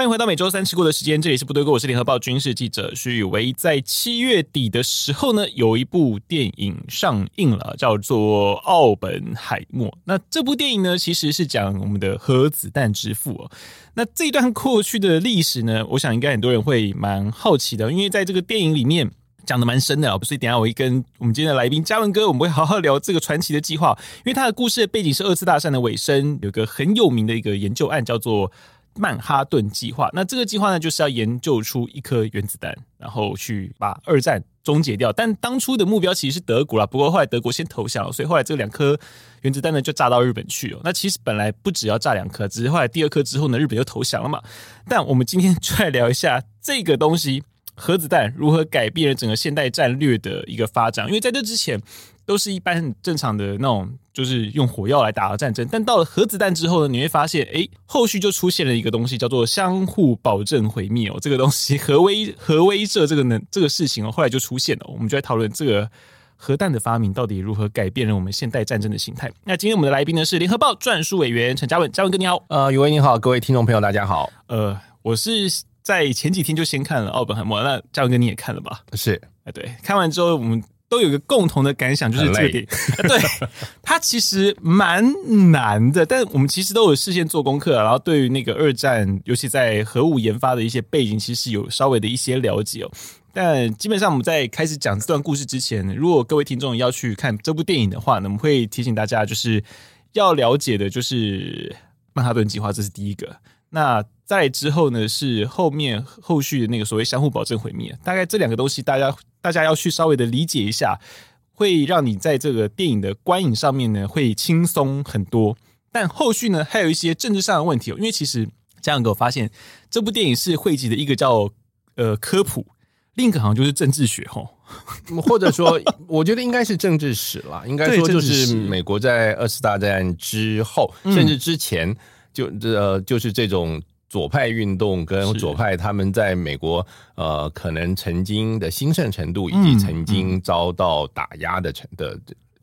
欢迎回到每周三吃过的时间，这里是部队锅，我是联合报军事记者许宇维。在七月底的时候呢，有一部电影上映了，叫做《奥本海默》。那这部电影呢，其实是讲我们的核子弹之父。那这段过去的历史呢，我想应该很多人会蛮好奇的，因为在这个电影里面讲的蛮深的啊。所以等下我会跟我们今天的来宾嘉文哥，我们会好好聊这个传奇的计划，因为他的故事的背景是二次大战的尾声，有个很有名的一个研究案叫做。曼哈顿计划，那这个计划呢，就是要研究出一颗原子弹，然后去把二战终结掉。但当初的目标其实是德国啦，不过后来德国先投降了，所以后来这两颗原子弹呢就炸到日本去了。那其实本来不只要炸两颗，只是后来第二颗之后呢，日本就投降了嘛。但我们今天 就来聊一下这个东西，核子弹如何改变了整个现代战略的一个发展，因为在这之前。都是一般很正常的那种，就是用火药来打的战争。但到了核子弹之后呢，你会发现，哎，后续就出现了一个东西，叫做相互保证毁灭哦。这个东西核威核威慑这个能这个事情哦，后来就出现了。我们就在讨论这个核弹的发明到底如何改变了我们现代战争的形态。那今天我们的来宾呢是联合报撰述委员陈嘉文，嘉文哥你好，呃，宇威你好，各位听众朋友大家好。呃，我是在前几天就先看了奥本海默，那嘉文哥你也看了吧？是，哎，对，看完之后我们。都有一个共同的感想，就是这个点，对，它其实蛮难的。但我们其实都有事先做功课，然后对于那个二战，尤其在核武研发的一些背景，其实有稍微的一些了解哦。但基本上我们在开始讲这段故事之前，如果各位听众要去看这部电影的话呢，我们会提醒大家，就是要了解的就是曼哈顿计划，这是第一个。那再之后呢，是后面后续的那个所谓相互保证毁灭，大概这两个东西，大家大家要去稍微的理解一下，会让你在这个电影的观影上面呢会轻松很多。但后续呢，还有一些政治上的问题哦，因为其实这样给我发现，这部电影是汇集的一个叫呃科普，另一个好像就是政治学吼，或者说我觉得应该是政治史啦，应该说就是美国在二次大战之后，甚至之前。就呃就是这种左派运动跟左派他们在美国呃可能曾经的兴盛程度，以及曾经遭到打压的成的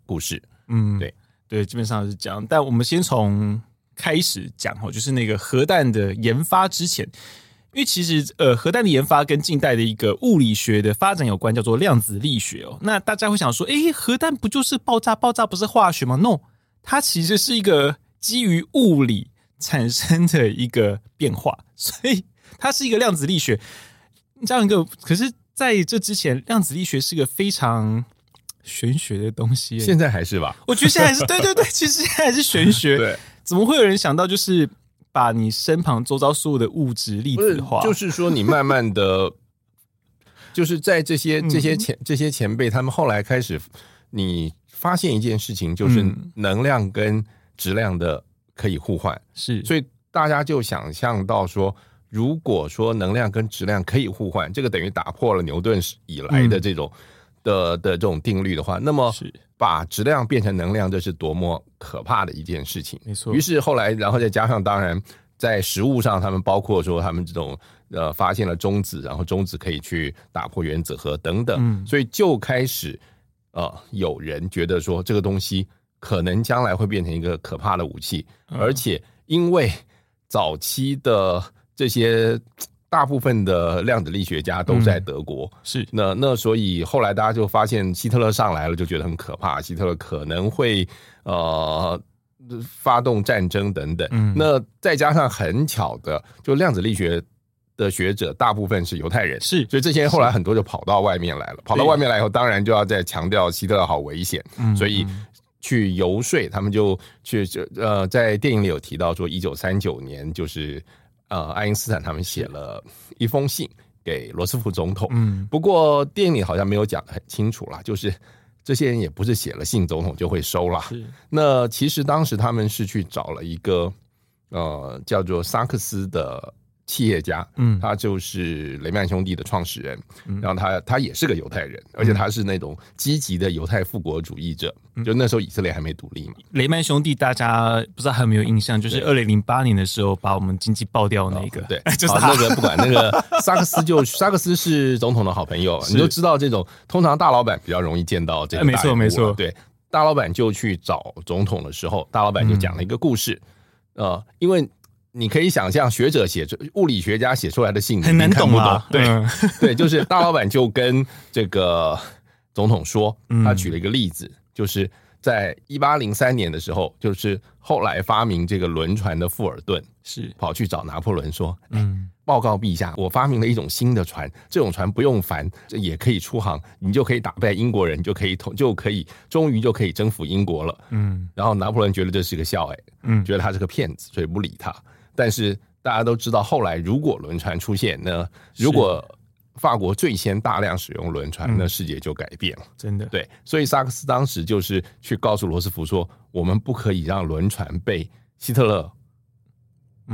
故事。嗯，对对，基本上是这样。但我们先从开始讲哦，就是那个核弹的研发之前，因为其实呃核弹的研发跟近代的一个物理学的发展有关，叫做量子力学哦。那大家会想说，诶，核弹不就是爆炸？爆炸不是化学吗？No，它其实是一个基于物理。产生的一个变化，所以它是一个量子力学这样一个。可是在这之前，量子力学是个非常玄学的东西。现在还是吧？我觉得现在还是对对对，其实现在还是玄学。对，怎么会有人想到就是把你身旁周遭所有的物质粒子化？就是说，你慢慢的，就是在这些这些前这些前辈他们后来开始，你发现一件事情，就是能量跟质量的。可以互换，是，所以大家就想象到说，如果说能量跟质量可以互换，这个等于打破了牛顿以来的这种、嗯、的的这种定律的话，那么把质量变成能量，这是多么可怕的一件事情。没错。于是后来，然后再加上，当然在实物上，他们包括说他们这种呃发现了中子，然后中子可以去打破原子核等等，嗯、所以就开始呃有人觉得说这个东西。可能将来会变成一个可怕的武器，而且因为早期的这些大部分的量子力学家都在德国，是。那那所以后来大家就发现希特勒上来了，就觉得很可怕，希特勒可能会呃发动战争等等。那再加上很巧的，就量子力学的学者大部分是犹太人，是。所以这些后来很多就跑到外面来了，跑到外面来以后，当然就要再强调希特勒好危险，所以。去游说，他们就去就呃，在电影里有提到说，一九三九年就是呃，爱因斯坦他们写了一封信给罗斯福总统。嗯，不过电影里好像没有讲的很清楚啦，就是这些人也不是写了信，总统就会收了。是，那其实当时他们是去找了一个呃叫做萨克斯的企业家，嗯，他就是雷曼兄弟的创始人，嗯、然后他他也是个犹太人，而且他是那种积极的犹太复国主义者。嗯、就那时候以色列还没独立嘛。雷曼兄弟大家不知道还有没有印象？就是二零零八年的时候把我们经济爆掉那个，对，就是那个不管那个 萨克斯就萨克斯是总统的好朋友，你就知道这种通常大老板比较容易见到这个。没错没错，对，大老板就去找总统的时候，大老板就讲了一个故事，嗯、呃，因为。你可以想象，学者写出物理学家写出来的信很难懂啊。对 对，就是大老板就跟这个总统说，他举了一个例子，就是在一八零三年的时候，就是后来发明这个轮船的富尔顿是。跑去找拿破仑说：“嗯，报告陛下，我发明了一种新的船，这种船不用帆，也可以出航，你就可以打败英国人，就可以统，就可以终于就可以征服英国了。”嗯，然后拿破仑觉得这是个笑，哎，嗯，觉得他是个骗子，所以不理他。但是大家都知道，后来如果轮船出现那？如果法国最先大量使用轮船，那世界就改变了。真的，对。所以萨克斯当时就是去告诉罗斯福说：“我们不可以让轮船被希特勒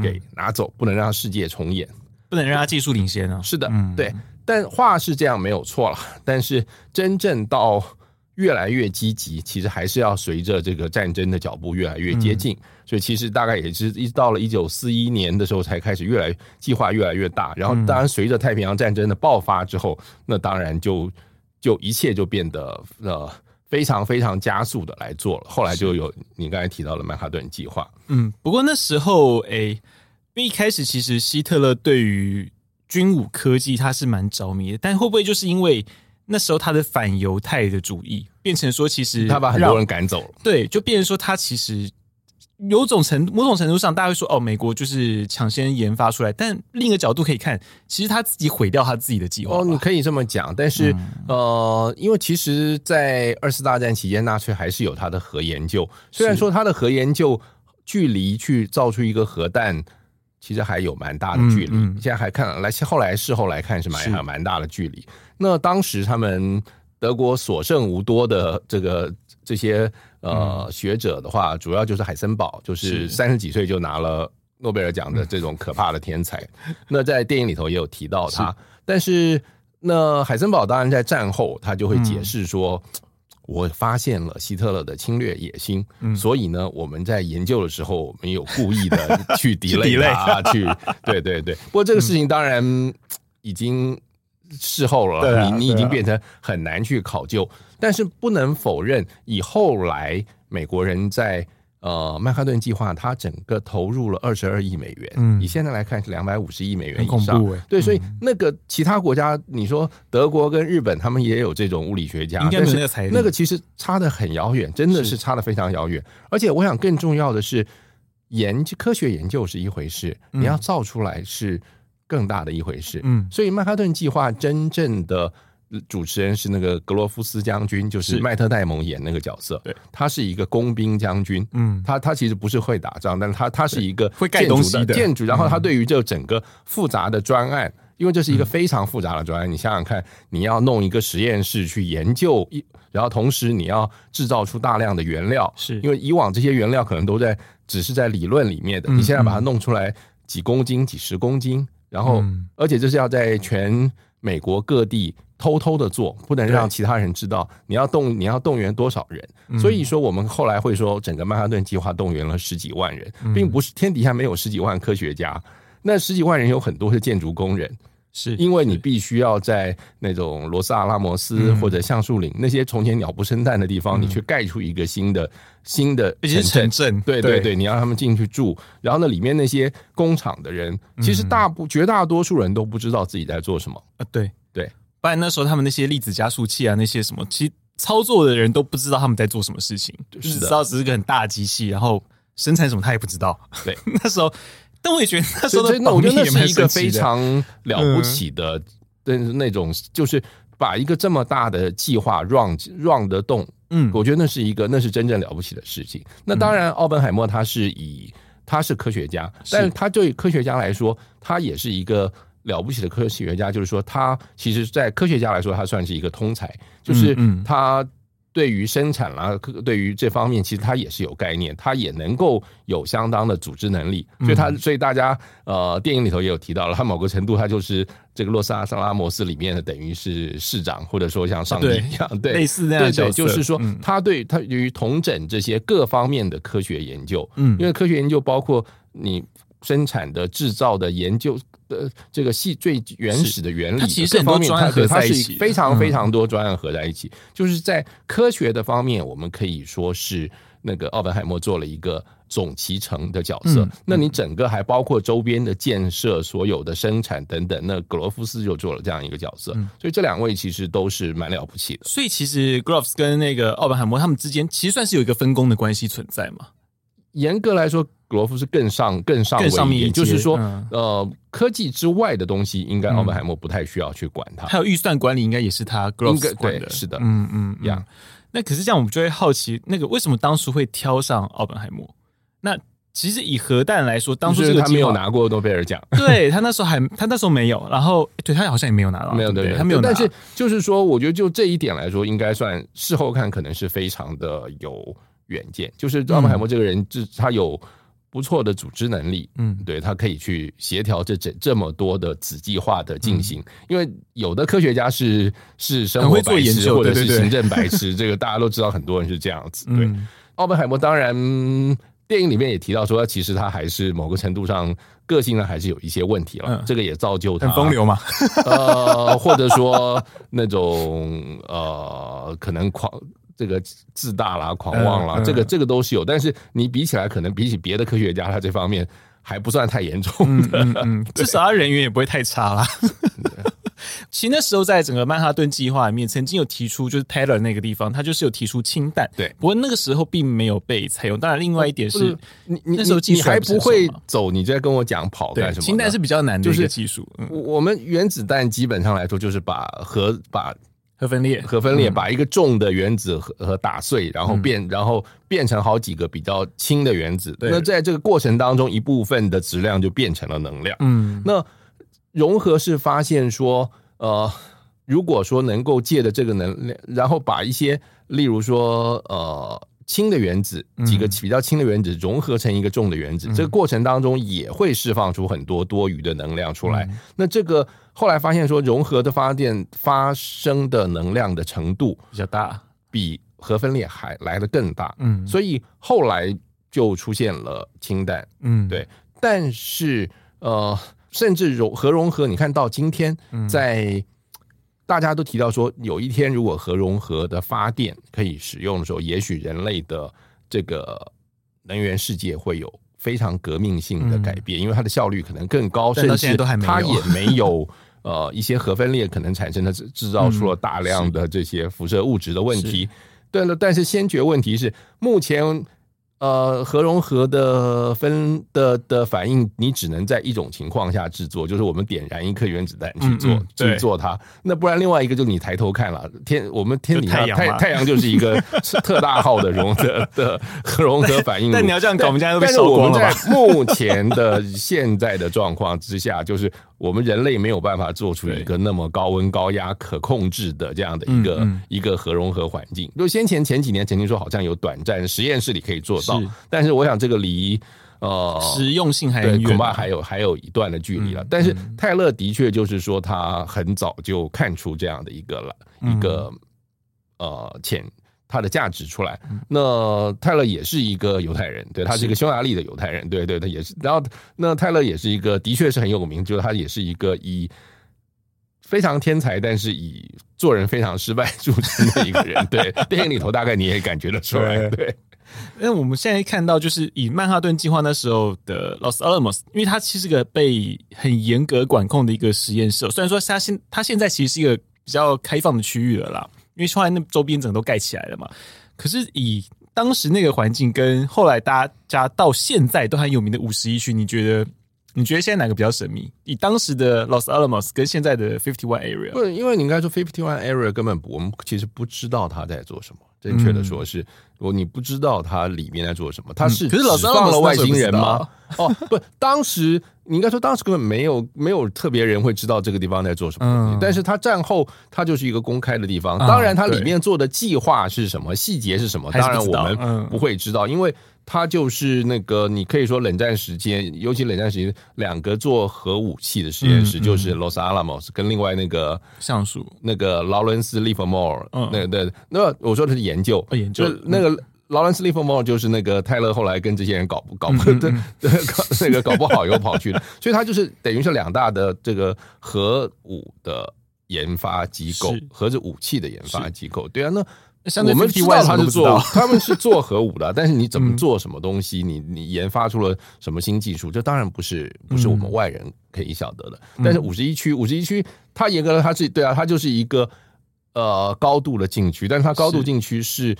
给拿走，不能让世界重演，不能让他技术领先啊。”是的，对。但话是这样没有错了，但是真正到。越来越积极，其实还是要随着这个战争的脚步越来越接近，嗯、所以其实大概也是一直到了一九四一年的时候才开始越来计划越来越大，然后当然随着太平洋战争的爆发之后，那当然就就一切就变得呃非常非常加速的来做了。后来就有你刚才提到的曼哈顿计划，嗯，不过那时候诶，因为一开始其实希特勒对于军武科技他是蛮着迷的，但会不会就是因为？那时候他的反犹太的主义变成说，其实他把很多人赶走了。对，就变成说他其实有种程某种程度上，大家会说哦，美国就是抢先研发出来。但另一个角度可以看，其实他自己毁掉他自己的计划。哦，你可以这么讲，但是、嗯、呃，因为其实，在二次大战期间，纳粹还是有他的核研究。虽然说他的核研究距离去造出一个核弹。其实还有蛮大的距离，嗯嗯、现在还看来，后来事后来看是蛮还有蛮大的距离。那当时他们德国所剩无多的这个这些呃、嗯、学者的话，主要就是海森堡，就是三十几岁就拿了诺贝尔奖的这种可怕的天才。那在电影里头也有提到他，是但是那海森堡当然在战后他就会解释说。嗯我发现了希特勒的侵略野心，嗯、所以呢，我们在研究的时候，我们有故意的 去 delay 他，去对对对。不过这个事情当然已经事后了，嗯、你你已经变成很难去考究，啊啊、但是不能否认，以后来美国人在。呃，曼哈顿计划它整个投入了二十二亿美元，嗯，以现在来看是两百五十亿美元以上，欸、对，所以那个其他国家，你说德国跟日本，他们也有这种物理学家，但是那个其实差的很遥远，真的是差的非常遥远。而且我想更重要的是，研究科学研究是一回事，你要造出来是更大的一回事，嗯，所以曼哈顿计划真正的。主持人是那个格罗夫斯将军，就是麦特戴蒙演那个角色。对，他是一个工兵将军。嗯，他他其实不是会打仗，但是他他是一个会盖东西的建筑。然后他对于这整个复杂的专案，因为这是一个非常复杂的专案，你想想看，你要弄一个实验室去研究一，然后同时你要制造出大量的原料，是因为以往这些原料可能都在只是在理论里面的，你现在把它弄出来几公斤、几十公斤，然后而且这是要在全美国各地。偷偷的做，不能让其他人知道。你要动，你要动员多少人？所以说，我们后来会说，整个曼哈顿计划动员了十几万人，并不是天底下没有十几万科学家。那十几万人有很多是建筑工人，是因为你必须要在那种罗萨阿拉摩斯或者橡树岭那些从前鸟不生蛋的地方，你去盖出一个新的新的城镇。对对对，你让他们进去住。然后呢，里面那些工厂的人，其实大部绝大多数人都不知道自己在做什么啊。对对。不然那时候他们那些粒子加速器啊，那些什么，其实操作的人都不知道他们在做什么事情，就是知道只是个很大的机器，然后生产什么他也不知道。对，那时候，但我也觉得那时候的保密也是一个非常了不起的，的那种，就是把一个这么大的计划 run run 得动，嗯，我觉得那是一个那是真正了不起的事情。那当然，奥本海默他是以他是科学家，但是他对科学家来说，他也是一个。了不起的科学家，就是说，他其实，在科学家来说，他算是一个通才，就是他对于生产啦，对于这方面，其实他也是有概念，他也能够有相当的组织能力，所以他，所以大家呃，电影里头也有提到了，他某个程度，他就是这个洛斯阿斯拉莫斯里面的，等于是市长，或者说像上帝一样，对，类似那样的角色，就是说，他对他对于统整这些各方面的科学研究，嗯，因为科学研究包括你生产的、制造的研究。呃，这个系最原始的原理，它其实很多专案合在一起，非常非常多专案合在一起。就是在科学的方面，我们可以说是那个奥本海默做了一个总集成的角色。那你整个还包括周边的建设、所有的生产等等，那格罗夫斯就做了这样一个角色。所以这两位其实都是蛮了不起的。所以其实 Groves 跟那个奥本海默他们之间，其实算是有一个分工的关系存在嘛。严格来说。格罗夫是更上更上位一点，就是说，呃，科技之外的东西，应该奥本海默不太需要去管它。还有预算管理，应该也是他格罗夫管的。是的，嗯嗯，一样。那可是这样，我们就会好奇，那个为什么当初会挑上奥本海默？那其实以核弹来说，当初这个他没有拿过诺贝尔奖，对他那时候还他那时候没有，然后对他好像也没有拿到，没有对，他没有。但是就是说，我觉得就这一点来说，应该算事后看，可能是非常的有远见。就是奥本海默这个人，就他有。不错的组织能力，嗯，对，他可以去协调这这这么多的子计划的进行，嗯、因为有的科学家是是生活白痴或者是行政白痴，这个大家都知道，很多人是这样子。对，嗯、奥本海默当然电影里面也提到说，其实他还是某个程度上个性呢还是有一些问题了，嗯、这个也造就他很风流嘛，呃，或者说那种呃可能狂。这个自大啦、狂妄啦，嗯嗯、这个这个都是有，但是你比起来，可能比起别的科学家，他这方面还不算太严重的。嗯嗯，至少他人缘也不会太差啦。其实那时候在整个曼哈顿计划里面，曾经有提出，就是 Tyler 那个地方，他就是有提出氢弹。对，不过那个时候并没有被采用。当然，另外一点是，是你你那时候技术还不会走，你就在跟我讲跑干什么？氢弹是比较难的一个技术。就是嗯、我们原子弹基本上来说，就是把核把。核分裂，核分裂，把一个重的原子核核打碎，然后变，然后变成好几个比较轻的原子。那在这个过程当中，一部分的质量就变成了能量。嗯，那融合是发现说，呃，如果说能够借着这个能量，然后把一些，例如说，呃。轻的原子，几个比较轻的原子融合成一个重的原子，嗯、这个过程当中也会释放出很多多余的能量出来。嗯、那这个后来发现说，融合的发电发生的能量的程度比较大，比核分裂还来的更大。嗯，所以后来就出现了氢弹。嗯，对。但是呃，甚至融核融合，你看到今天在。大家都提到说，有一天如果核融合的发电可以使用的时候，也许人类的这个能源世界会有非常革命性的改变，因为它的效率可能更高，甚至它也没有呃一些核分裂可能产生的制造出了大量的这些辐射物质的问题。对了，但是先决问题是目前。呃，核融合的分的的反应，你只能在一种情况下制作，就是我们点燃一颗原子弹去做，去做它。那不然另外一个就是你抬头看了天，我们天底下太太阳就是一个特大号的融的的核融合反应。但你要这样搞，我们现在都被收光了。但是我们在目前的现在的状况之下，就是。我们人类没有办法做出一个那么高温高压可控制的这样的一个、嗯嗯、一个核融合环境。就先前前几年曾经说好像有短暂实验室里可以做到，是但是我想这个离呃实用性还远，恐怕还有还有一段的距离了。嗯、但是泰勒的确就是说他很早就看出这样的一个了、嗯、一个呃潜。它的价值出来，那泰勒也是一个犹太人，对，他是一个匈牙利的犹太人，对对，他也是。然后，那泰勒也是一个，的确是很有名，就是他也是一个以非常天才，但是以做人非常失败著称的一个人。对，电影里头大概你也感觉得出来。对，那我们现在看到，就是以曼哈顿计划那时候的 Los Alamos，因为它其实是个被很严格管控的一个实验室，虽然说它现它现在其实是一个比较开放的区域了啦。因为后来那周边整个都盖起来了嘛，可是以当时那个环境跟后来大家到现在都很有名的五十一区，你觉得你觉得现在哪个比较神秘？以当时的 Los Alamos 跟现在的 Fifty One Area，不，因为你应该说 Fifty One Area 根本不，我们其实不知道他在做什么。正确的说是，你不知道它里面在做什么，它是可是老放了外星人吗？哦，不，当时你应该说当时根本没有没有特别人会知道这个地方在做什么东西，但是它战后它就是一个公开的地方，当然它里面做的计划是什么，细节是什么，当然我们不会知道，因为。它就是那个，你可以说冷战时间，尤其冷战时间，两个做核武器的实验室，嗯嗯、就是 Los Alamos 跟另外那个橡树，那个劳伦斯·利弗莫尔，嗯，那对，那我说的是研究，哦、研究，那个劳伦斯·利弗莫尔就是那个泰勒后来跟这些人搞不搞不对，搞 那个搞不好又跑去了，所以他就是等于是两大的这个核武的研发机构，是。核子武器的研发机构，对啊，那。我们知道他是做，他们是做核武的，但是你怎么做什么东西，你你研发出了什么新技术，这当然不是不是我们外人可以晓得的。但是五十一区，五十一区，它严格的它是对啊，它就是一个呃高度的禁区，但是它高度禁区是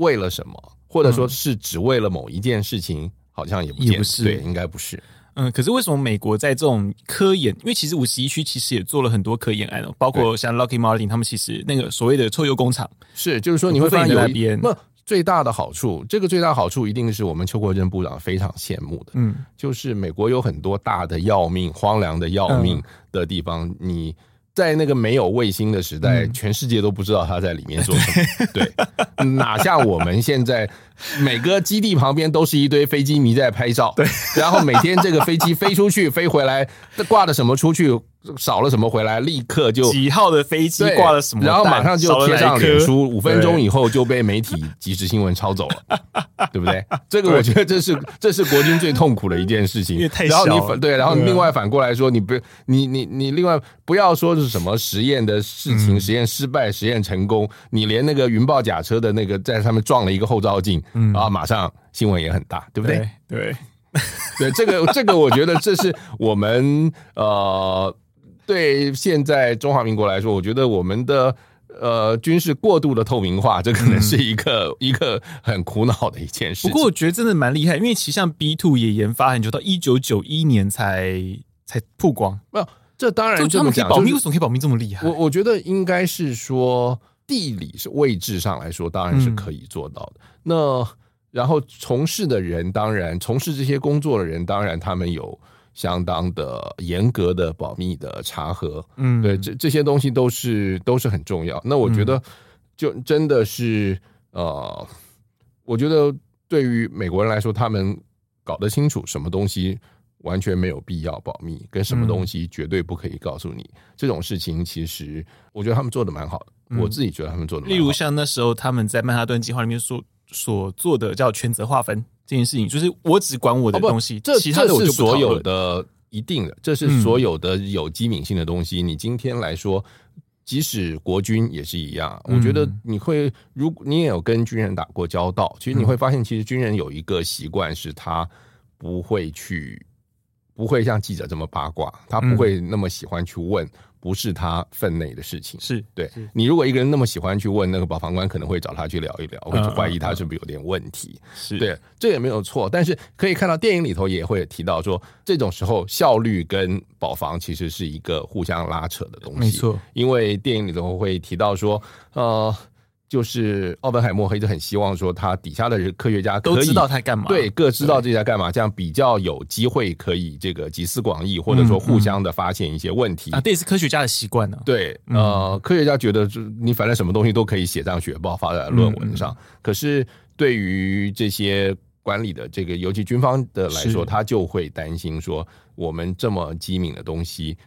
为了什么，或者说是只为了某一件事情，好像也不也不是，对，应该不是。嗯，可是为什么美国在这种科研？因为其实五十一区其实也做了很多科研案，包括像 Lockheed Martin 他们其实那个所谓的臭鼬工厂是，就是说你会发现有一边那最大的好处，这个最大好处一定是我们邱国正部长非常羡慕的，嗯，就是美国有很多大的要命、荒凉的要命的地方，嗯、你。在那个没有卫星的时代，全世界都不知道他在里面做什么。对，哪像我们现在，每个基地旁边都是一堆飞机迷在拍照。对，然后每天这个飞机飞出去、飞回来，挂的什么出去，少了什么回来，立刻就几号的飞机挂了什么，然后马上就贴上脸书，五分钟以后就被媒体即时新闻抄走了，对不对？这个我觉得这是这是国军最痛苦的一件事情。然后你反对，然后你另外反过来说，你不你你你另外不要说是什么实验的事情，实验失败，实验成功，你连那个云豹甲车的那个在上面撞了一个后照镜，然后马上新闻也很大，对不对？对对，这个这个我觉得这是我们呃。对现在中华民国来说，我觉得我们的呃军事过度的透明化，这可能是一个、嗯、一个很苦恼的一件事。不过我觉得真的蛮厉害，因为其实像 B two 也研发很久，到一九九一年才才曝光。没有，这当然这么讲，保密为什么可以保密这么厉害？我我觉得应该是说地理是位置上来说，当然是可以做到的。嗯、那然后从事的人，当然从事这些工作的人，当然他们有。相当的严格的保密的查核，嗯，对，这这些东西都是都是很重要。那我觉得，就真的是，呃，我觉得对于美国人来说，他们搞得清楚什么东西完全没有必要保密，跟什么东西绝对不可以告诉你，这种事情，其实我觉得他们做的蛮好的。我自己觉得他们做的，例如像那时候他们在曼哈顿计划里面所所做的叫权责划分。这件事情就是我只管我的东西，哦、这其他的我就所有的一定的，这是所有的有机敏性的东西。嗯、你今天来说，即使国军也是一样。嗯、我觉得你会，如果你也有跟军人打过交道，其实你会发现，其实军人有一个习惯，是他不会去，不会像记者这么八卦，他不会那么喜欢去问。不是他分内的事情，是对。是你如果一个人那么喜欢去问那个保房官，可能会找他去聊一聊，会怀疑他是不是有点问题。是对，这也没有错。但是可以看到电影里头也会提到说，这种时候效率跟保房其实是一个互相拉扯的东西。没错，因为电影里头会提到说，呃。就是奥本海默一直很希望说，他底下的科学家都知道他干嘛，对，各知道这在干嘛，这样比较有机会可以这个集思广益，或者说互相的发现一些问题啊。这也是科学家的习惯呢。对，呃，科学家觉得你反正什么东西都可以写上学报，发在论文上。可是对于这些管理的这个，尤其军方的来说，他就会担心说，我们这么机敏的东西。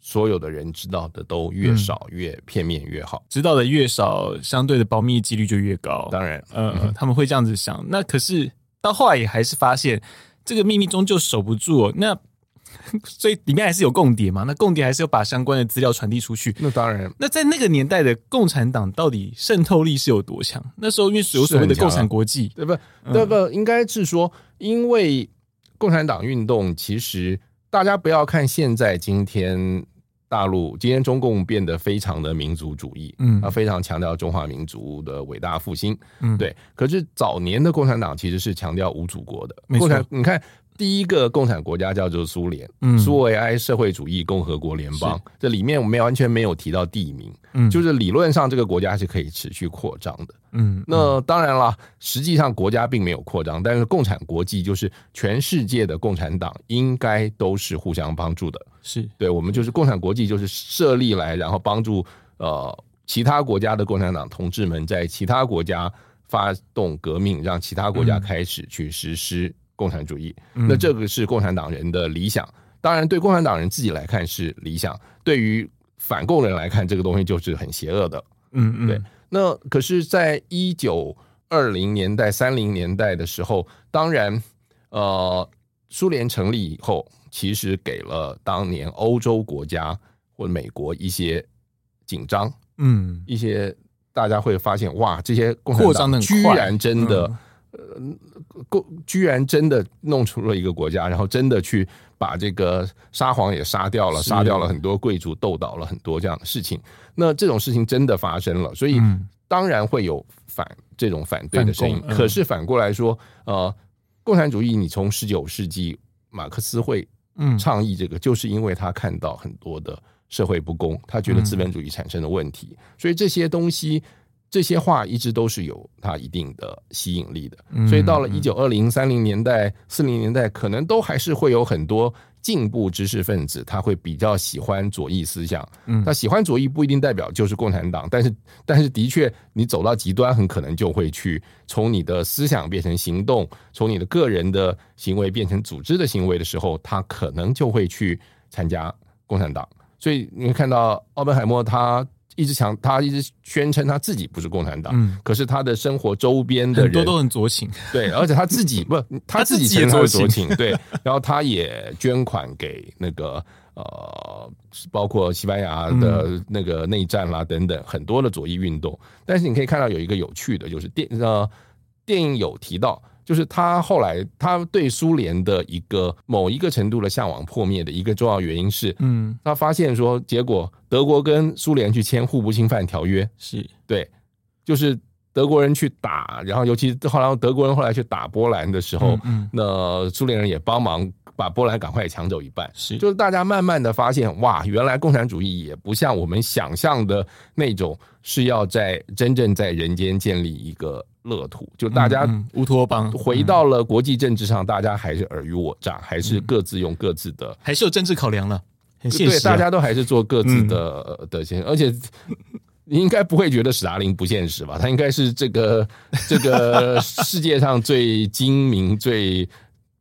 所有的人知道的都越少越片面越好，知道的越少，相对的保密几率就越高。当然，呃，他们会这样子想。那可是到后来也还是发现这个秘密终究守不住哦。那 所以里面还是有共谍嘛？那共谍还是要把相关的资料传递出去。那当然。那在那个年代的共产党到底渗透力是有多强？那时候因为有所谓的共产国际，对不？对不？应该是说，因为共产党运动其实。大家不要看现在今天大陆，今天中共变得非常的民族主义，嗯，他，非常强调中华民族的伟大复兴，嗯，对。可是早年的共产党其实是强调无祖国的，没错。共产，你看第一个共产国家叫做苏联，嗯，苏维埃社会主义共和国联邦。这里面我们完全没有提到地名，嗯，就是理论上这个国家是可以持续扩张的，嗯。那当然了，实际上国家并没有扩张，但是共产国际就是全世界的共产党应该都是互相帮助的，是对我们就是共产国际就是设立来，然后帮助呃其他国家的共产党同志们在其他国家发动革命，让其他国家开始去实施。共产主义，那这个是共产党人的理想。当然，对共产党人自己来看是理想，对于反共人来看，这个东西就是很邪恶的。嗯嗯，对。那可是，在一九二零年代、三零年代的时候，当然，呃，苏联成立以后，其实给了当年欧洲国家或者美国一些紧张。嗯，一些大家会发现，哇，这些共产党居然真的。呃，够居然真的弄出了一个国家，然后真的去把这个沙皇也杀掉了，杀掉了很多贵族，斗倒了很多这样的事情。那这种事情真的发生了，所以当然会有反这种反对的声音。可是反过来说，呃，共产主义，你从十九世纪马克思会倡议这个，就是因为他看到很多的社会不公，他觉得资本主义产生的问题，所以这些东西。这些话一直都是有它一定的吸引力的，所以到了一九二零、三零年代、四零年代，可能都还是会有很多进步知识分子，他会比较喜欢左翼思想。他喜欢左翼不一定代表就是共产党，但是但是的确，你走到极端，很可能就会去从你的思想变成行动，从你的个人的行为变成组织的行为的时候，他可能就会去参加共产党。所以你会看到奥本海默他。一直强，他一直宣称他自己不是共产党，嗯，可是他的生活周边的人很多都很左倾，对，而且他自己不，他自己承认他是左倾，对，然后他也捐款给那个呃，包括西班牙的那个内战啦等等很多的左翼运动，但是你可以看到有一个有趣的，就是电呃电影有提到。就是他后来，他对苏联的一个某一个程度的向往破灭的一个重要原因是，嗯，他发现说，结果德国跟苏联去签互不侵犯条约，是。对，就是德国人去打，然后尤其后来德国人后来去打波兰的时候，嗯，那苏联人也帮忙把波兰赶快抢走一半，是，就是大家慢慢的发现，哇，原来共产主义也不像我们想象的那种是要在真正在人间建立一个。乐土，就大家乌托邦回到了国际政治上，大家还是尔虞我诈，还是各自用各自的，还是有政治考量了，很现实。对，大家都还是做各自的的先，而且你应该不会觉得史达林不现实吧？他应该是这个这个 世界上最精明、最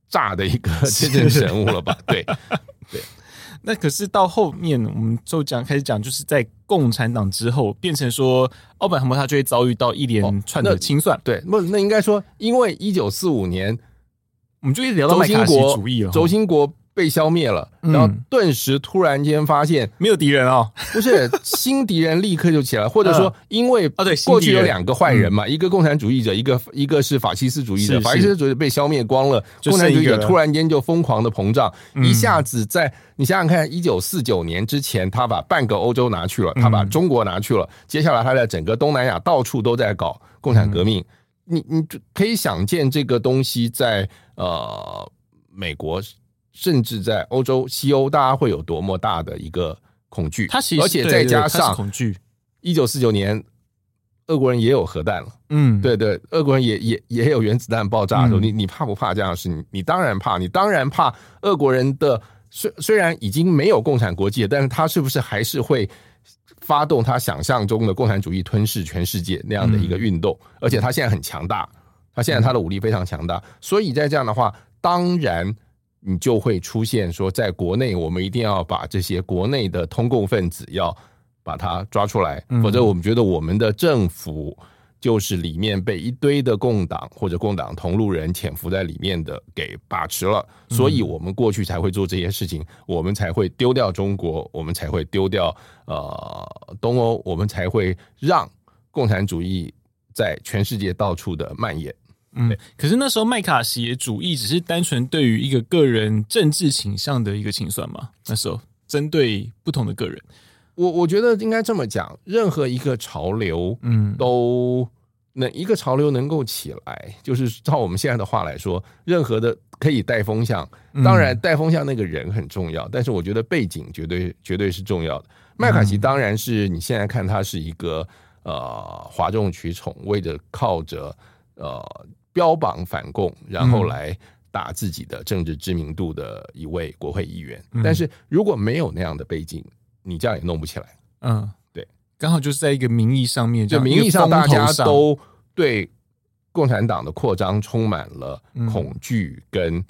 炸的一个真正 人物了吧？对对。那可是到后面，我们就讲开始讲，就是在共产党之后，变成说奥本海默他就会遭遇到一连串的清算。哦、对，不，那应该说，因为一九四五年，我们就一直聊到麦卡锡主义了，轴心国。被消灭了，然后顿时突然间发现、嗯、没有敌人啊，不是新敌人立刻就起来，或者说因为啊对，过去有两个坏人嘛，一个共产主义者，一个一个是法西斯主义者，法西斯主义者被消灭光了，共产主义者突然间就疯狂的膨胀，一下子在你想想看，一九四九年之前，他把半个欧洲拿去了，他把中国拿去了，接下来他在整个东南亚到处都在搞共产革命，你你可以想见这个东西在呃美国。甚至在欧洲、西欧，大家会有多么大的一个恐惧？他其实而且再加上恐惧。一九四九年，俄国人也有核弹了。嗯，对对，俄国人也也也有原子弹爆炸的时候，你你怕不怕这样的事？你你当然怕，你当然怕俄国人的虽虽然已经没有共产国际，但是他是不是还是会发动他想象中的共产主义吞噬全世界那样的一个运动？而且他现在很强大，他现在他的武力非常强大，所以在这样的话，当然。你就会出现说，在国内我们一定要把这些国内的通共分子要把它抓出来，否则我们觉得我们的政府就是里面被一堆的共党或者共党同路人潜伏在里面的给把持了，所以我们过去才会做这些事情，我们才会丢掉中国，我们才会丢掉呃东欧，我们才会让共产主义在全世界到处的蔓延。嗯，可是那时候麦卡锡主义只是单纯对于一个个人政治倾向的一个清算嘛？那时候针对不同的个人，我我觉得应该这么讲，任何一个潮流，嗯，都那一个潮流能够起来，就是照我们现在的话来说，任何的可以带风向，当然带风向那个人很重要，但是我觉得背景绝对绝对是重要的。麦卡锡当然是你现在看他是一个呃哗众取宠，为着靠着呃标榜反共，然后来打自己的政治知名度的一位国会议员。但是如果没有那样的背景，你这样也弄不起来。嗯。对刚好就是在一个名义上面，就名义上大家都对共产党的扩张充满了恐惧跟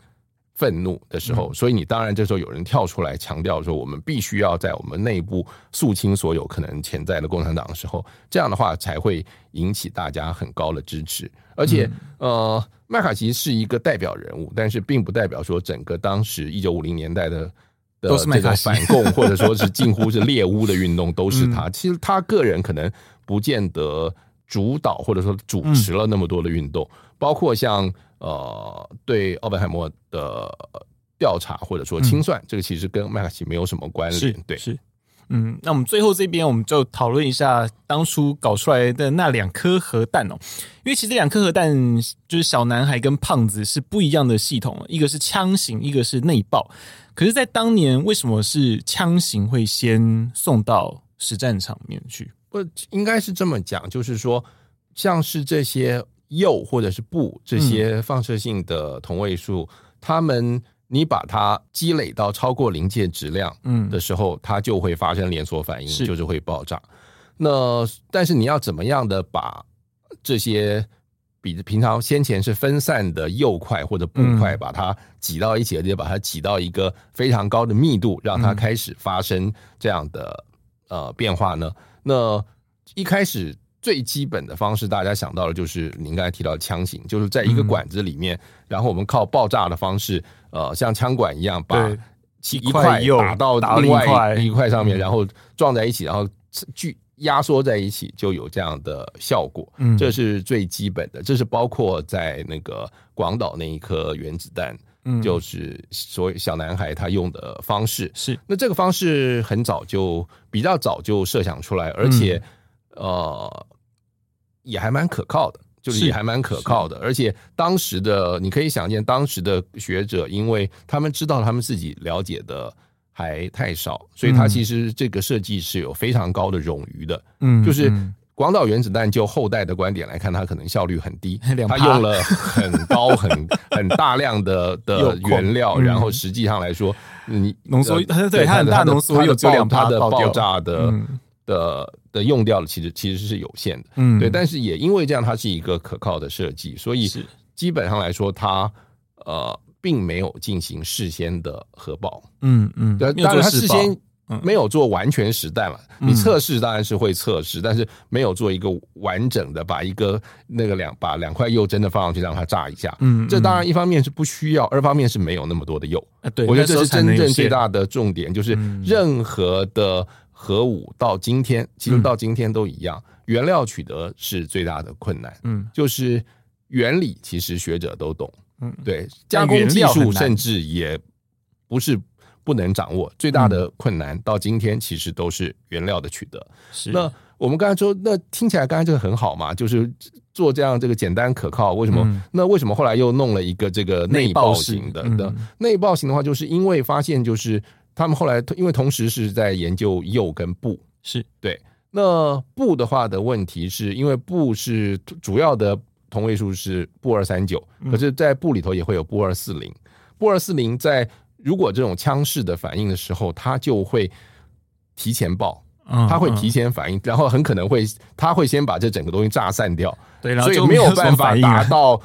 愤怒的时候，所以你当然这时候有人跳出来强调说，我们必须要在我们内部肃清所有可能潜在的共产党的时候，这样的话才会引起大家很高的支持。而且，呃，麦卡锡是一个代表人物，但是并不代表说整个当时一九五零年代的。都是这个反共或者说是近乎是猎巫的运动，都是他。其实他个人可能不见得主导或者说主持了那么多的运动，包括像呃对奥本海默的调查或者说清算，这个其实跟麦卡锡没有什么关联。对，是。嗯，那我们最后这边我们就讨论一下当初搞出来的那两颗核弹哦，因为其实两颗核弹就是小男孩跟胖子是不一样的系统，一个是枪型，一个是内爆。可是，在当年为什么是枪型会先送到实战场面去？不，应该是这么讲，就是说，像是这些铀或者是钚这些放射性的同位素，它们。你把它积累到超过临界质量，嗯的时候，嗯、它就会发生连锁反应，是就是会爆炸。那但是你要怎么样的把这些比平常先前是分散的铀块或者鈽块，把它挤到一起，而且把它挤到一个非常高的密度，让它开始发生这样的呃变化呢？那一开始。最基本的方式，大家想到的就是您刚才提到的枪型，就是在一个管子里面，嗯、然后我们靠爆炸的方式，呃，像枪管一样，把一块打到另外一块上面，然后撞在一起，然后聚压缩在一起，就有这样的效果。嗯，这是最基本的，这是包括在那个广岛那一颗原子弹，嗯，就是所谓小男孩他用的方式。是，那这个方式很早就比较早就设想出来，而且。呃，也还蛮可靠的，就是也还蛮可靠的，而且当时的你可以想见，当时的学者，因为他们知道他们自己了解的还太少，所以他其实这个设计是有非常高的冗余的。嗯，就是广岛原子弹就后代的观点来看，它可能效率很低，它用了很高很 很大量的的原料，然后实际上来说，你浓缩对它很大浓缩，有这两它的爆炸的的。的用掉了，其实其实是有限的，嗯，对，但是也因为这样，它是一个可靠的设计，所以基本上来说，它呃并没有进行事先的核爆，嗯嗯，对，当然它事先没有做完全实弹了，你测试当然是会测试，但是没有做一个完整的把一个那个两把两块釉真的放上去让它炸一下，嗯，这当然一方面是不需要，二方面是没有那么多的釉，对，我觉得这是真正最大的重点，就是任何的。核武到今天，其实到今天都一样，嗯、原料取得是最大的困难。嗯，就是原理其实学者都懂。嗯，对，加工技术甚至也不是不能掌握，最大的困难到今天其实都是原料的取得。是，那我们刚才说，那听起来刚才这个很好嘛，就是做这样这个简单可靠。为什么？嗯、那为什么后来又弄了一个这个内爆型的？的内爆型的话，就是因为发现就是。他们后来因为同时是在研究铀跟布，是对。那布的话的问题是因为布是主要的同位素是布二三九，可是，在布里头也会有布二四零。布二四零在如果这种枪式的反应的时候，它就会提前爆，它会提前反应，然后很可能会，它会先把这整个东西炸散掉，对，所以没有办法达到。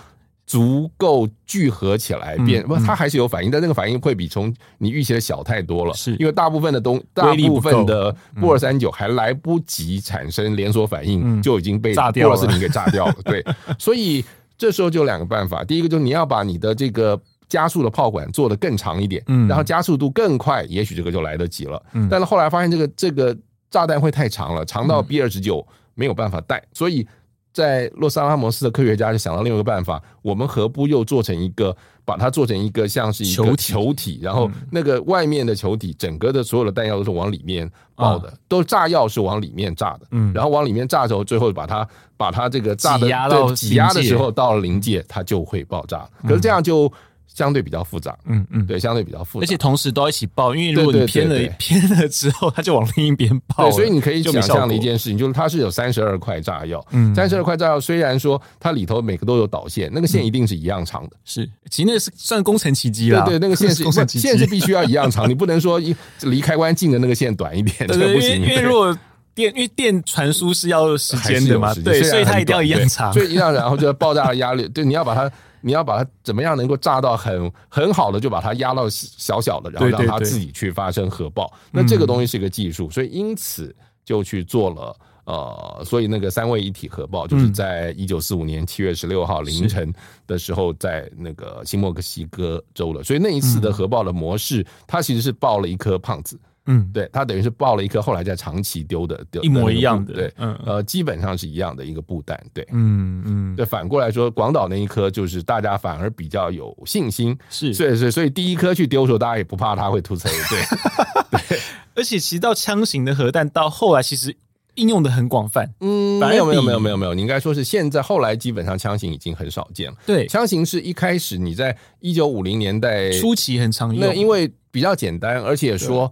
足够聚合起来变，不，它还是有反应，但那个反应会比从你预期的小太多了。是。因为大部分的东，大部分的鈽二三九还来不及产生连锁反应，就已经被鈽二四零给炸掉了。对，所以这时候就两个办法，第一个就是你要把你的这个加速的炮管做得更长一点，嗯。然后加速度更快，也许这个就来得及了。嗯。但是后来发现这个这个炸弹会太长了，长到 B 二十九没有办法带，所以。在洛斯阿拉摩斯的科学家就想到另外一个办法，我们何不又做成一个，把它做成一个像是一个球体，然后那个外面的球体，整个的所有的弹药都是往里面爆的，都炸药是往里面炸的，嗯，然后往里面炸的时候，最后把它把它这个炸的挤压的时候到了临界，它就会爆炸。可是这样就。相对比较复杂，嗯嗯，对，相对比较复杂，而且同时都要一起爆，因为如果你偏了对对对对。偏了之后，它就往另一边爆。对，所以你可以想象的一件事情，就是它是有三十二块炸药，嗯，三十二块炸药虽然说它里头每个都有导线，那个线一定是一样长的，是，其实那是算工程奇迹了。对对，那个线是 工程奇迹，线是必须要一样长，你不能说一离开关近的那个线短一点，这不行。因为如果电，因为电传输是要时间的嘛，对，所以它一定要一样长，所以一样，然后就爆炸的压力，对，你要把它。你要把它怎么样能够炸到很很好的，就把它压到小小的，然后让它自己去发生核爆。对对对，那这个东西是一个技术，所以因此就去做了呃，所以那个三位一体核爆就是在一九四五年七月十六号凌晨的时候，在那个新墨西哥州了。所以那一次的核爆的模式，它其实是爆了一颗胖子。嗯，对，他等于是爆了一颗，后来在长崎丢的，丢一模一样的，对，嗯，呃，基本上是一样的一个布弹，对，嗯嗯，对，反过来说，广岛那一颗就是大家反而比较有信心，是，所以所以所以第一颗去丢的时候，大家也不怕它会突刺，对，对，而且其实到枪型的核弹到后来其实应用的很广泛，嗯，没有没有没有没有没有，你应该说是现在后来基本上枪型已经很少见了，对，枪型是一开始你在一九五零年代初期很常用，那因为比较简单，而且说。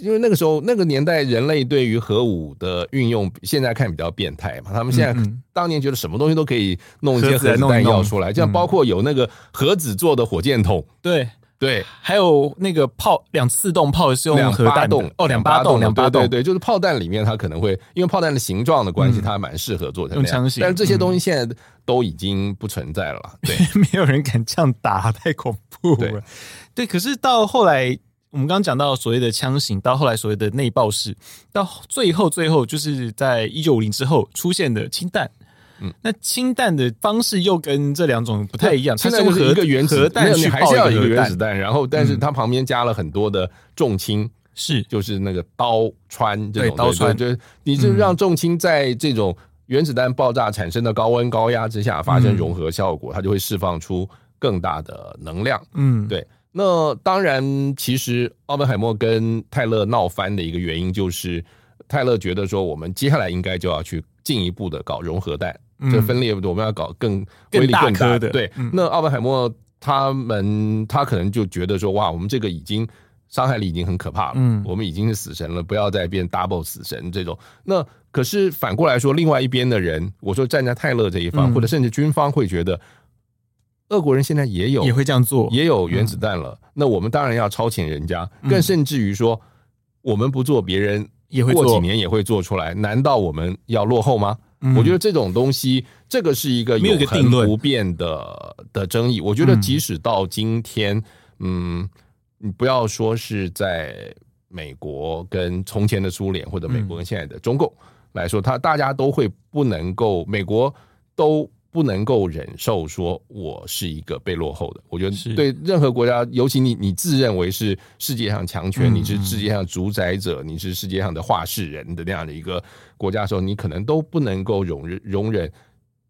因为那个时候那个年代，人类对于核武的运用，现在看比较变态嘛。他们现在当年觉得什么东西都可以弄一些核子弹药出来，这样包括有那个核子做的火箭筒，对对，还有那个炮两次动炮是用核弹动哦，两八洞两八洞，对，就是炮弹里面它可能会因为炮弹的形状的关系，它蛮适合做成这样。但是这些东西现在都已经不存在了，对，没有人敢这样打，太恐怖了。对，可是到后来。我们刚刚讲到所谓的枪型，到后来所谓的内爆式，到最后最后就是在一九五零之后出现的氢弹。嗯，那氢弹的方式又跟这两种不太一样，它是一个原子弹，你还是要一个原子弹，然后但是它旁边加了很多的重氢，是就是那个刀穿这种刀穿，就是你就让重氢在这种原子弹爆炸产生的高温高压之下发生融合效果，它就会释放出更大的能量。嗯，对。那当然，其实奥本海默跟泰勒闹翻的一个原因，就是泰勒觉得说，我们接下来应该就要去进一步的搞融合弹，这分裂，我们要搞更威力更大的。对，那奥本海默他们他可能就觉得说，哇，我们这个已经伤害力已经很可怕了，嗯，我们已经是死神了，不要再变 double 死神这种。那可是反过来说，另外一边的人，我说站在泰勒这一方，或者甚至军方会觉得。俄国人现在也有，也会这样做，也有原子弹了。嗯、那我们当然要超前人家，更甚至于说，我们不做，别人也会过几年也会做出来。难道我们要落后吗？嗯、我觉得这种东西，这个是一个永恒不变的的争议。我觉得即使到今天，嗯，你不要说是在美国跟从前的苏联，或者美国跟现在的中共来说，他大家都会不能够，美国都。不能够忍受说我是一个被落后的，我觉得对任何国家，尤其你你自认为是世界上强权，你是世界上主宰者，你是世界上的话事人的那样的一个国家的时候，你可能都不能够容忍容忍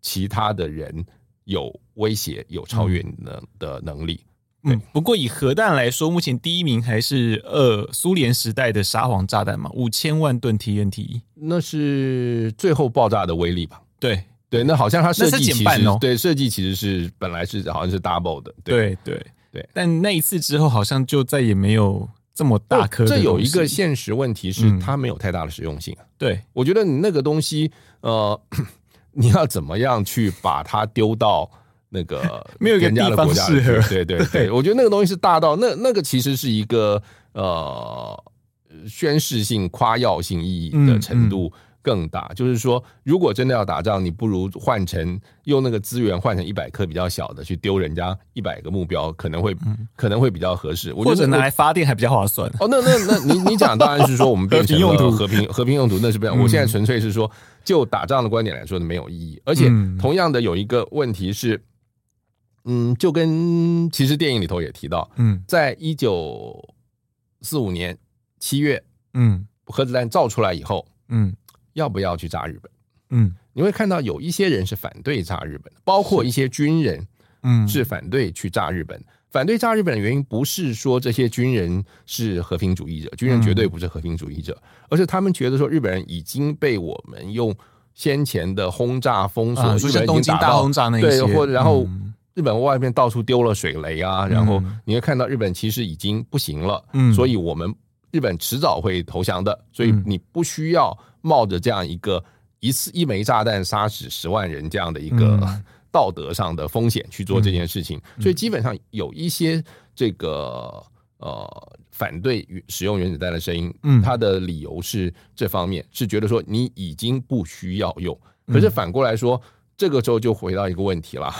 其他的人有威胁、有超越你的的能力。嗯，不过以核弹来说，目前第一名还是呃苏联时代的沙皇炸弹嘛，五千万吨 TNT，那是最后爆炸的威力吧？对。对，那好像它设计其实对设计其实是本来是好像是 double 的，对对对。但那一次之后，好像就再也没有这么大颗。这有一个现实问题是，它没有太大的实用性。对，我觉得你那个东西，呃，你要怎么样去把它丢到那个 没有一个地方适合？对 对对，我觉得那个东西是大到那那个其实是一个呃宣示性、夸耀性意义的程度。更大，就是说，如果真的要打仗，你不如换成用那个资源换成一百颗比较小的去丢人家一百个目标，可能会、嗯、可能会比较合适。我觉得或者拿来发电还比较划算。哦，那那那你你讲当然是说我们变成了和平和平用途，那是不一样。我现在纯粹是说，就打仗的观点来说，没有意义。而且同样的有一个问题是，嗯，就跟其实电影里头也提到，嗯，在一九四五年七月，嗯，核子弹造出来以后，嗯。要不要去炸日本？嗯，你会看到有一些人是反对炸日本的，包括一些军人，嗯，是反对去炸日本。嗯、反对炸日本的原因不是说这些军人是和平主义者，军人绝对不是和平主义者，嗯、而是他们觉得说日本人已经被我们用先前的轰炸封锁，就、啊、是东京大轰炸那些，对，或者然后。嗯。日本外面到处丢了水雷啊，然后你会看到日本其实已经不行了，嗯，所以我们日本迟早会投降的，所以你不需要冒着这样一个一次一枚炸弹杀死十万人这样的一个 道德上的风险去做这件事情，所以基本上有一些这个呃反对使用原子弹的声音，嗯，他的理由是这方面是觉得说你已经不需要用，可是反过来说，这个时候就回到一个问题了。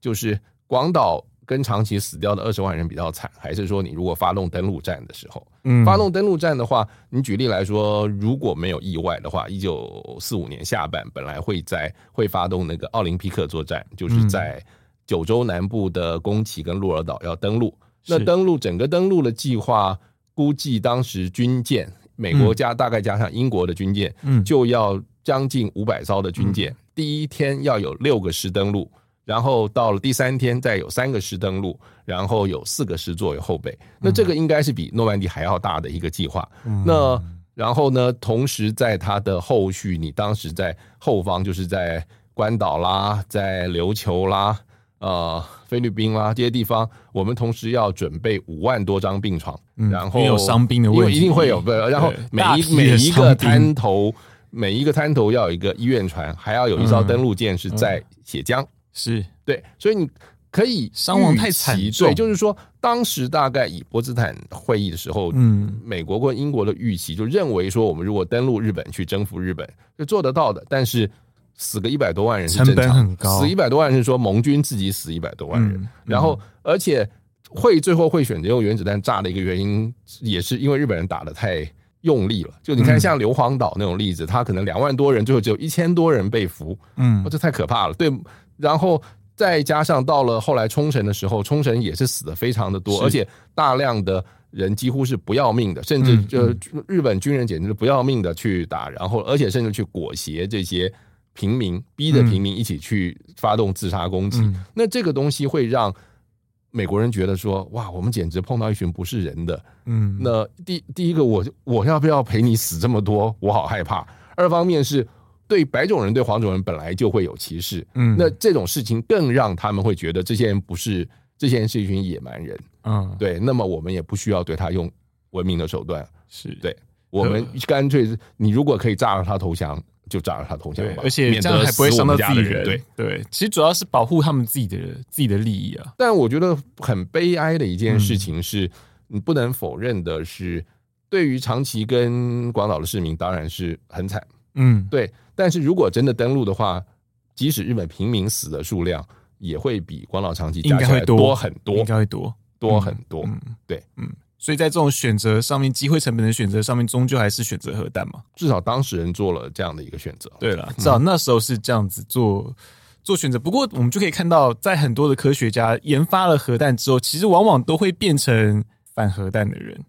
就是广岛跟长期死掉的二十万人比较惨，还是说你如果发动登陆战的时候，嗯，发动登陆战的话，你举例来说，如果没有意外的话，一九四五年下半本来会在会发动那个奥林匹克作战，就是在九州南部的宫崎跟鹿儿岛要登陆。那登陆整个登陆的计划，估计当时军舰美国加大概加上英国的军舰，嗯，就要将近五百艘的军舰，第一天要有六个师登陆。然后到了第三天，再有三个师登陆，然后有四个师作为后备。那这个应该是比诺曼底还要大的一个计划。嗯、那然后呢，同时在它的后续，你当时在后方，就是在关岛啦，在琉球啦，呃，菲律宾啦这些地方，我们同时要准备五万多张病床，嗯、然后有伤兵的问题，一定会有。然后每一每一个滩头，每一个滩头要有一个医院船，还要有一艘登陆舰是在血浆。是对，所以你可以伤亡太惨重。对，就是说，当时大概以波茨坦会议的时候，嗯，美国跟英国的预期就认为说，我们如果登陆日本去征服日本，是做得到的。但是死个一百多万人是正常，成本很高，死一百多万人是说盟军自己死一百多万人，嗯嗯、然后而且会最后会选择用原子弹炸的一个原因，也是因为日本人打的太用力了。就你看，像硫磺岛那种例子，他可能两万多人，最后只有一千多人被俘，嗯，这太可怕了。对。然后再加上到了后来冲绳的时候，冲绳也是死的非常的多，而且大量的人几乎是不要命的，甚至就日本军人简直是不要命的去打，然后而且甚至去裹挟这些平民，逼着平民一起去发动自杀攻击。那这个东西会让美国人觉得说，哇，我们简直碰到一群不是人的。嗯，那第第一个，我我要不要陪你死这么多？我好害怕。二方面是。对白种人对黄种人本来就会有歧视，嗯，那这种事情更让他们会觉得这些人不是，这些人是一群野蛮人，嗯，对。那么我们也不需要对他用文明的手段，是对，我们干脆你如果可以炸了他投降，就炸了他投降吧，而且这样还不会伤到自己人，对对。其实主要是保护他们自己的自己的利益啊。但我觉得很悲哀的一件事情是，你不能否认的是，对于长崎跟广岛的市民，当然是很惨，嗯，对。但是如果真的登陆的话，即使日本平民死的数量也会比广岛、长崎应该会多很多，应该会多多很多。嗯，对，嗯，所以在这种选择上面，机会成本的选择上面，终究还是选择核弹嘛。至少当事人做了这样的一个选择。对了，至少那时候是这样子做做选择。不过我们就可以看到，在很多的科学家研发了核弹之后，其实往往都会变成反核弹的人。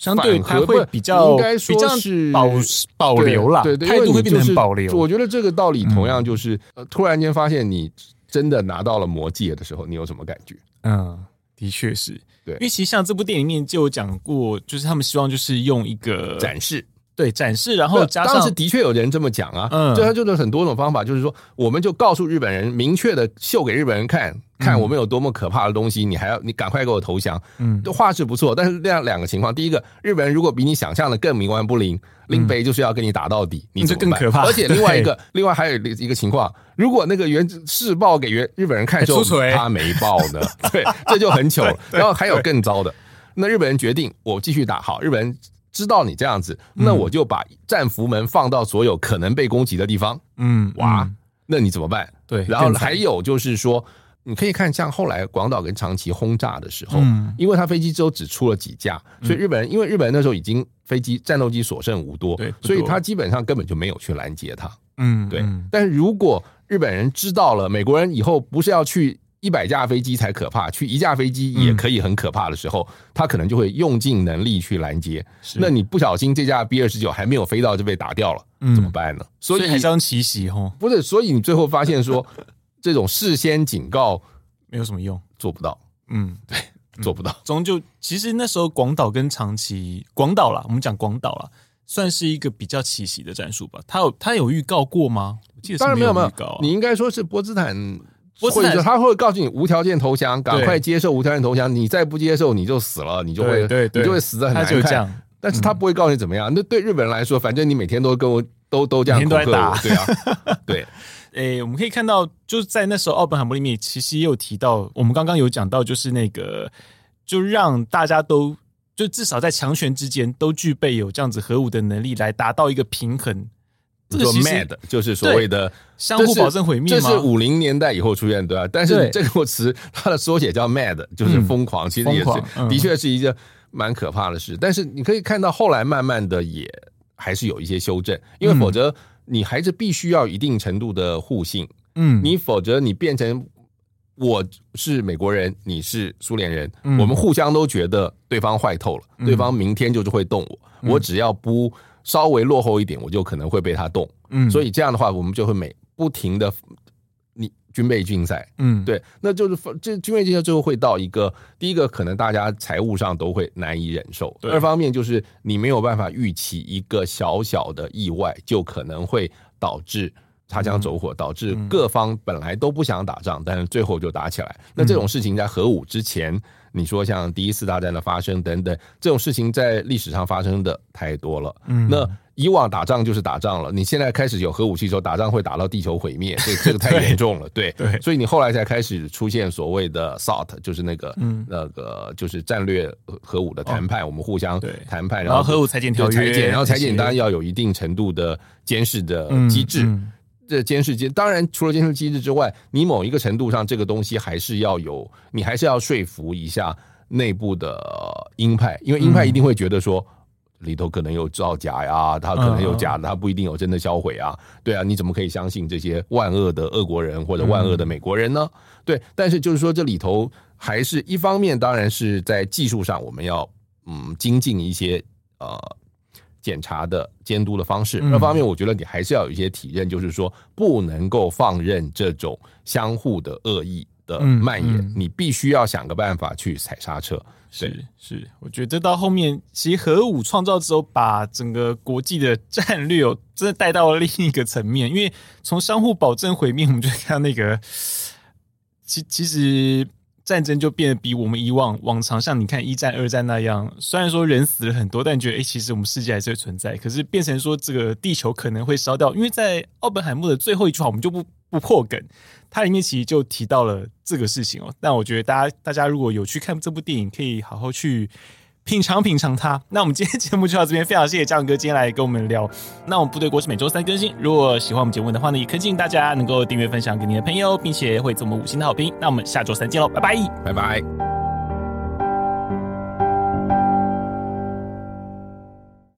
相对还会比较，应该说是保保留啦，对对，态度会变得很保留。我觉得这个道理同样就是，呃，突然间发现你真的拿到了魔戒的时候，你有什么感觉？嗯，的确是，对，因为其实像这部电影里面就有讲过，就是他们希望就是用一个展示。对，展示，然后加上当时的确有人这么讲啊，嗯，所以他就是很多种方法，就是说，我们就告诉日本人，明确的秀给日本人看，看我们有多么可怕的东西，你还要你赶快给我投降，嗯，话是不错，但是这样两个情况，第一个，日本人如果比你想象的更冥顽不灵，林北就是要跟你打到底，你这更可怕。而且另外一个，另外还有一个情况，如果那个原子试爆给原日本人看之后，他没爆呢，对，这就很糗。然后还有更糟的，那日本人决定我继续打，好，日本人。知道你这样子，那我就把战俘们放到所有可能被攻击的地方。嗯，哇，那你怎么办？对，然后还有就是说，你可以看像后来广岛跟长崎轰炸的时候，嗯，因为他飞机之后只出了几架，所以日本人因为日本人那时候已经飞机战斗机所剩无多，对，所以他基本上根本就没有去拦截他。嗯，对。但是如果日本人知道了美国人以后不是要去一百架飞机才可怕，去一架飞机也可以很可怕的时候，嗯、他可能就会用尽能力去拦截。那你不小心这架 B 二十九还没有飞到就被打掉了，嗯、怎么办呢？所以还是要奇袭哦。不是，所以你最后发现说，这种事先警告没有什么用，做不到。嗯，对，做不到。终究，其实那时候广岛跟长崎，广岛啦，我们讲广岛啦，算是一个比较奇袭的战术吧。他有他有预告过吗？我记得是没有预告、啊。你应该说是波茨坦。或者他会告诉你无条件投降，赶快接受无条件投降。你再不接受，你就死了，你就会，你就会死的很难看。但是他不会告诉你怎么样。那对日本人来说，反正你每天都跟我都都这样恐吓我，对啊，对。诶，我们可以看到，就是在那时候奥本海默里面，其实也有提到，我们刚刚有讲到，就是那个，就让大家都，就至少在强权之间都具备有这样子核武的能力，来达到一个平衡。这个 MAD 就是所谓的相互保证毁灭吗？这是五零年代以后出现，对吧？但是这个词它的缩写叫 MAD，就是疯狂，其实也是的确是一个蛮可怕的事。但是你可以看到后来慢慢的也还是有一些修正，因为否则你还是必须要一定程度的互信。嗯，你否则你变成我是美国人，你是苏联人，我们互相都觉得对方坏透了，对方明天就是会动我，我只要不。稍微落后一点，我就可能会被他动。嗯，所以这样的话，我们就会每不停的你军备竞赛。嗯，对，那就是这军备竞赛最后会到一个第一个，可能大家财务上都会难以忍受。对二方面就是你没有办法预期一个小小的意外，就可能会导致擦枪走火，导致各方本来都不想打仗，但是最后就打起来。那这种事情在核武之前。你说像第一次大战的发生等等这种事情，在历史上发生的太多了。嗯，那以往打仗就是打仗了，你现在开始有核武器的时候，打仗会打到地球毁灭，这这个太 严重了。对所以你后来才开始出现所谓的 SALT，就是那个、嗯、那个就是战略核武的谈判，哦、我们互相谈判，然后核武裁减条约，裁减，然后裁减当然要有一定程度的监视的机制。嗯嗯这监视机当然，除了监视机制之外，你某一个程度上，这个东西还是要有，你还是要说服一下内部的鹰派，因为鹰派一定会觉得说里头可能有造假呀，他可能有假的，他不一定有真的销毁啊。对啊，你怎么可以相信这些万恶的俄国人或者万恶的美国人呢？对，但是就是说这里头还是一方面，当然是在技术上我们要嗯精进一些呃。检查的监督的方式，那方面我觉得你还是要有一些体认，就是说不能够放任这种相互的恶意的蔓延，你必须要想个办法去踩刹车。是是，我觉得到后面，其实核武创造之后，把整个国际的战略真的带到了另一个层面，因为从相互保证毁灭，我们就看到那个，其其实。战争就变得比我们以往往常像你看一战、二战那样，虽然说人死了很多，但你觉得哎，其实我们世界还是存在。可是变成说这个地球可能会烧掉，因为在奥本海默的最后一句话，我们就不不破梗，它里面其实就提到了这个事情哦。但我觉得大家大家如果有去看这部电影，可以好好去。品尝品尝它。那我们今天节目就到这边，非常谢谢嘉文哥今天来跟我们聊。那我们部队国是每周三更新，如果喜欢我们节目的话呢，也恳请大家能够订阅分享给你的朋友，并且会给我们五星的好评。那我们下周三见喽，拜拜，拜拜。